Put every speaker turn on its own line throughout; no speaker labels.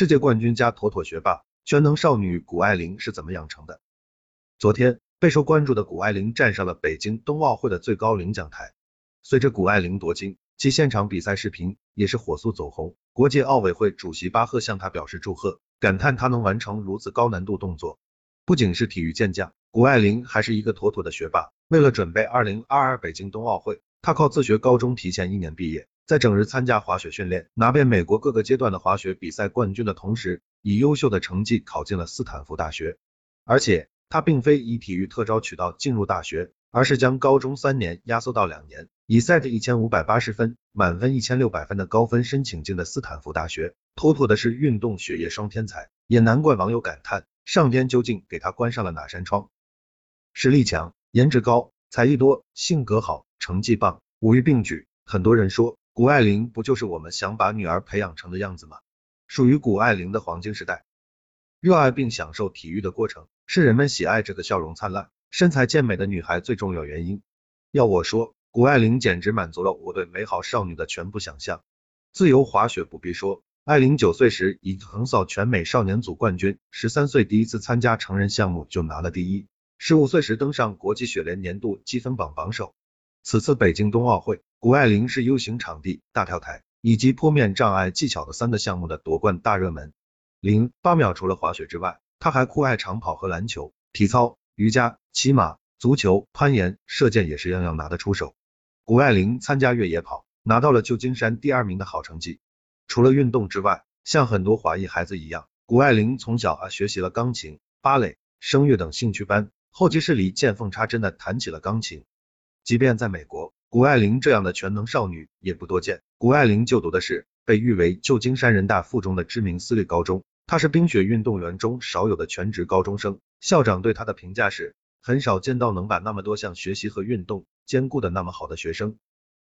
世界冠军加妥妥学霸，全能少女谷爱凌是怎么养成的？昨天备受关注的谷爱凌站上了北京冬奥会的最高领奖台。随着谷爱凌夺金，其现场比赛视频也是火速走红。国际奥委会主席巴赫向她表示祝贺，感叹她能完成如此高难度动作。不仅是体育健将，谷爱凌还是一个妥妥的学霸。为了准备二零二二北京冬奥会，她靠自学高中提前一年毕业，在整日参加滑雪训练，拿遍美国各个阶段的滑雪比赛冠军的同时，以优秀的成绩考进了斯坦福大学，而且。他并非以体育特招渠道进入大学，而是将高中三年压缩到两年，以 SAT 一千五百八十分，满分一千六百分的高分申请进的斯坦福大学。妥妥的是运动学业双天才，也难怪网友感叹，上天究竟给他关上了哪扇窗？实力强，颜值高，才艺多，性格好，成绩棒，五育并举。很多人说，谷爱凌不就是我们想把女儿培养成的样子吗？属于谷爱凌的黄金时代，热爱并享受体育的过程。是人们喜爱这个笑容灿烂、身材健美的女孩最重要原因。要我说，谷爱凌简直满足了我对美好少女的全部想象。自由滑雪不必说，爱玲九岁时已横扫全美少年组冠军，十三岁第一次参加成人项目就拿了第一，十五岁时登上国际雪联年度积分榜榜首。此次北京冬奥会，谷爱凌是 U 型场地、大跳台以及坡面障碍技巧的三个项目的夺冠大热门。零八秒除了滑雪之外。她还酷爱长跑和篮球、体操、瑜伽、骑马、足球、攀岩、射箭也是样样拿得出手。谷爱凌参加越野跑，拿到了旧金山第二名的好成绩。除了运动之外，像很多华裔孩子一样，谷爱凌从小啊学习了钢琴、芭蕾、声乐等兴趣班，后期是里见缝插针的弹起了钢琴。即便在美国，谷爱凌这样的全能少女也不多见。谷爱凌就读的是被誉为旧金山人大附中的知名私立高中。她是冰雪运动员中少有的全职高中生，校长对她的评价是，很少见到能把那么多项学习和运动兼顾的那么好的学生。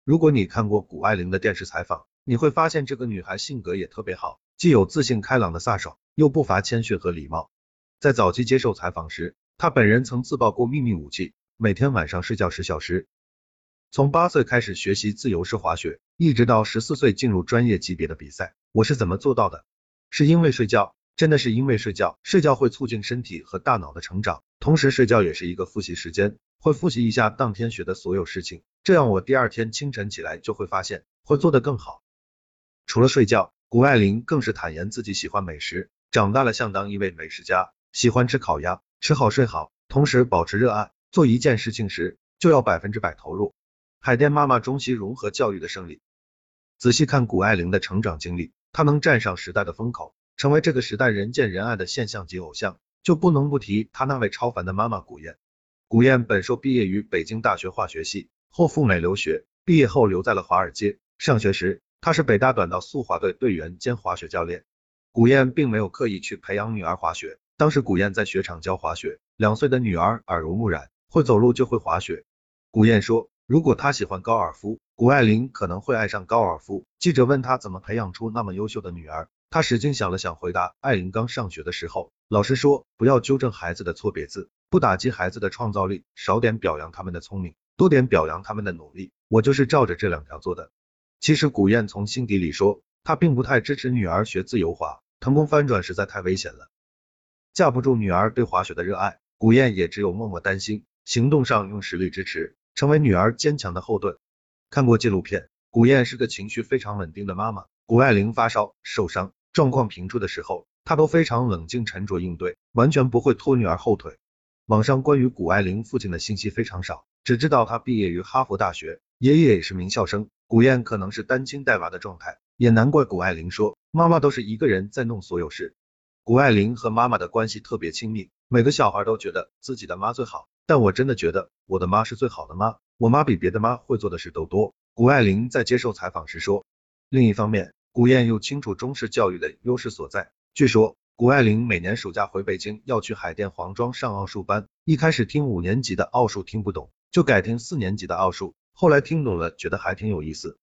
如果你看过谷爱凌的电视采访，你会发现这个女孩性格也特别好，既有自信开朗的飒爽，又不乏谦逊和礼貌。在早期接受采访时，她本人曾自曝过秘密武器，每天晚上睡觉十小时。从八岁开始学习自由式滑雪，一直到十四岁进入专业级别的比赛，我是怎么做到的？是因为睡觉。真的是因为睡觉，睡觉会促进身体和大脑的成长，同时睡觉也是一个复习时间，会复习一下当天学的所有事情，这样我第二天清晨起来就会发现会做得更好。除了睡觉，谷爱凌更是坦言自己喜欢美食，长大了想当一位美食家，喜欢吃烤鸭，吃好睡好，同时保持热爱，做一件事情时就要百分之百投入。海淀妈妈中西融合教育的胜利，仔细看谷爱凌的成长经历，她能站上时代的风口。成为这个时代人见人爱的现象级偶像，就不能不提她那位超凡的妈妈古燕。古燕本硕毕业于北京大学化学系，后赴美留学，毕业后留在了华尔街。上学时，她是北大短道速滑队队员兼滑雪教练。古燕并没有刻意去培养女儿滑雪，当时古燕在雪场教滑雪，两岁的女儿耳濡目染，会走路就会滑雪。古燕说，如果他喜欢高尔夫，谷爱凌可能会爱上高尔夫。记者问他怎么培养出那么优秀的女儿？他使劲想了想，回答：艾琳刚上学的时候，老师说不要纠正孩子的错别字，不打击孩子的创造力，少点表扬他们的聪明，多点表扬他们的努力。我就是照着这两条做的。其实古燕从心底里说，她并不太支持女儿学自由滑，腾空翻转实在太危险了，架不住女儿对滑雪的热爱。古燕也只有默默担心，行动上用实力支持，成为女儿坚强的后盾。看过纪录片，古燕是个情绪非常稳定的妈妈。谷爱凌发烧、受伤。状况频出的时候，她都非常冷静沉着应对，完全不会拖女儿后腿。网上关于谷爱凌父亲的信息非常少，只知道她毕业于哈佛大学，爷爷也是名校生。古燕可能是单亲带娃的状态，也难怪谷爱凌说妈妈都是一个人在弄所有事。谷爱凌和妈妈的关系特别亲密，每个小孩都觉得自己的妈最好，但我真的觉得我的妈是最好的妈，我妈比别的妈会做的事都多。谷爱凌在接受采访时说，另一方面。古燕又清楚中式教育的优势所在。据说，谷爱凌每年暑假回北京要去海淀黄庄上奥数班。一开始听五年级的奥数听不懂，就改听四年级的奥数。后来听懂了，觉得还挺有意思。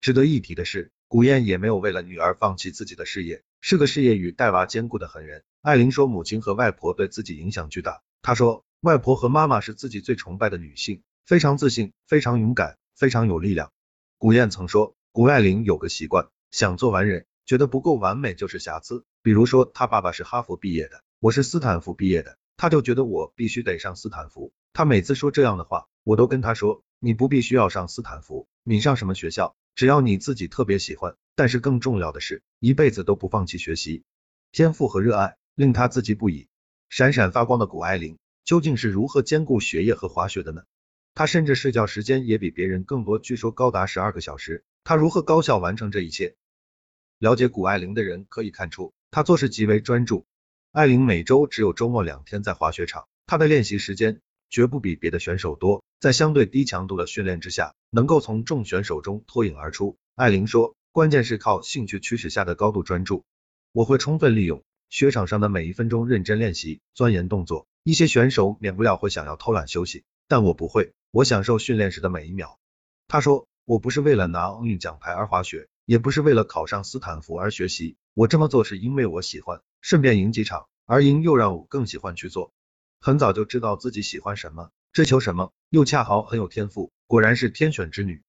值得一提的是，古燕也没有为了女儿放弃自己的事业，是个事业与带娃兼顾的狠人。艾琳说，母亲和外婆对自己影响巨大。她说，外婆和妈妈是自己最崇拜的女性，非常自信，非常勇敢，非常有力量。古燕曾说，谷爱凌有个习惯。想做完人，觉得不够完美就是瑕疵。比如说她爸爸是哈佛毕业的，我是斯坦福毕业的，他就觉得我必须得上斯坦福。他每次说这样的话，我都跟他说，你不必须要上斯坦福，你上什么学校，只要你自己特别喜欢。但是更重要的是，一辈子都不放弃学习。天赋和热爱令他自己不已。闪闪发光的谷爱凌究竟是如何兼顾学业和滑雪的呢？他甚至睡觉时间也比别人更多，据说高达十二个小时。他如何高效完成这一切？了解谷爱凌的人可以看出，她做事极为专注。爱玲每周只有周末两天在滑雪场，她的练习时间绝不比别的选手多。在相对低强度的训练之下，能够从众选手中脱颖而出。爱玲说。关键是靠兴趣驱使下的高度专注。我会充分利用雪场上的每一分钟认真练习，钻研动作。一些选手免不了会想要偷懒休息，但我不会，我享受训练时的每一秒。他说，我不是为了拿奥运奖牌而滑雪，也不是为了考上斯坦福而学习。我这么做是因为我喜欢，顺便赢几场，而赢又让我更喜欢去做。很早就知道自己喜欢什么，追求什么，又恰好很有天赋，果然是天选之女。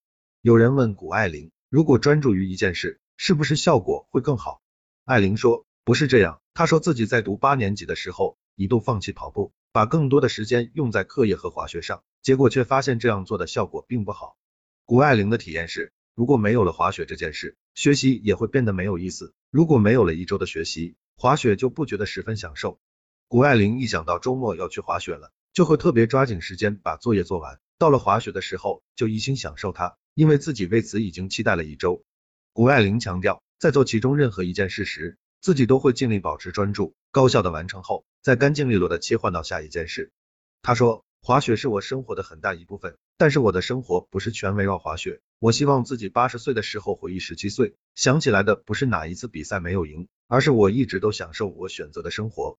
有人问谷爱凌。如果专注于一件事，是不是效果会更好？艾琳说，不是这样。她说自己在读八年级的时候，一度放弃跑步，把更多的时间用在课业和滑雪上，结果却发现这样做的效果并不好。谷爱凌的体验是，如果没有了滑雪这件事，学习也会变得没有意思。如果没有了一周的学习，滑雪就不觉得十分享受。谷爱凌一想到周末要去滑雪了，就会特别抓紧时间把作业做完，到了滑雪的时候就一心享受它。因为自己为此已经期待了一周，谷爱凌强调，在做其中任何一件事时，自己都会尽力保持专注，高效的完成后，在干净利落的切换到下一件事。他说，滑雪是我生活的很大一部分，但是我的生活不是全围绕滑雪。我希望自己八十岁的时候回忆十七岁，想起来的不是哪一次比赛没有赢，而是我一直都享受我选择的生活。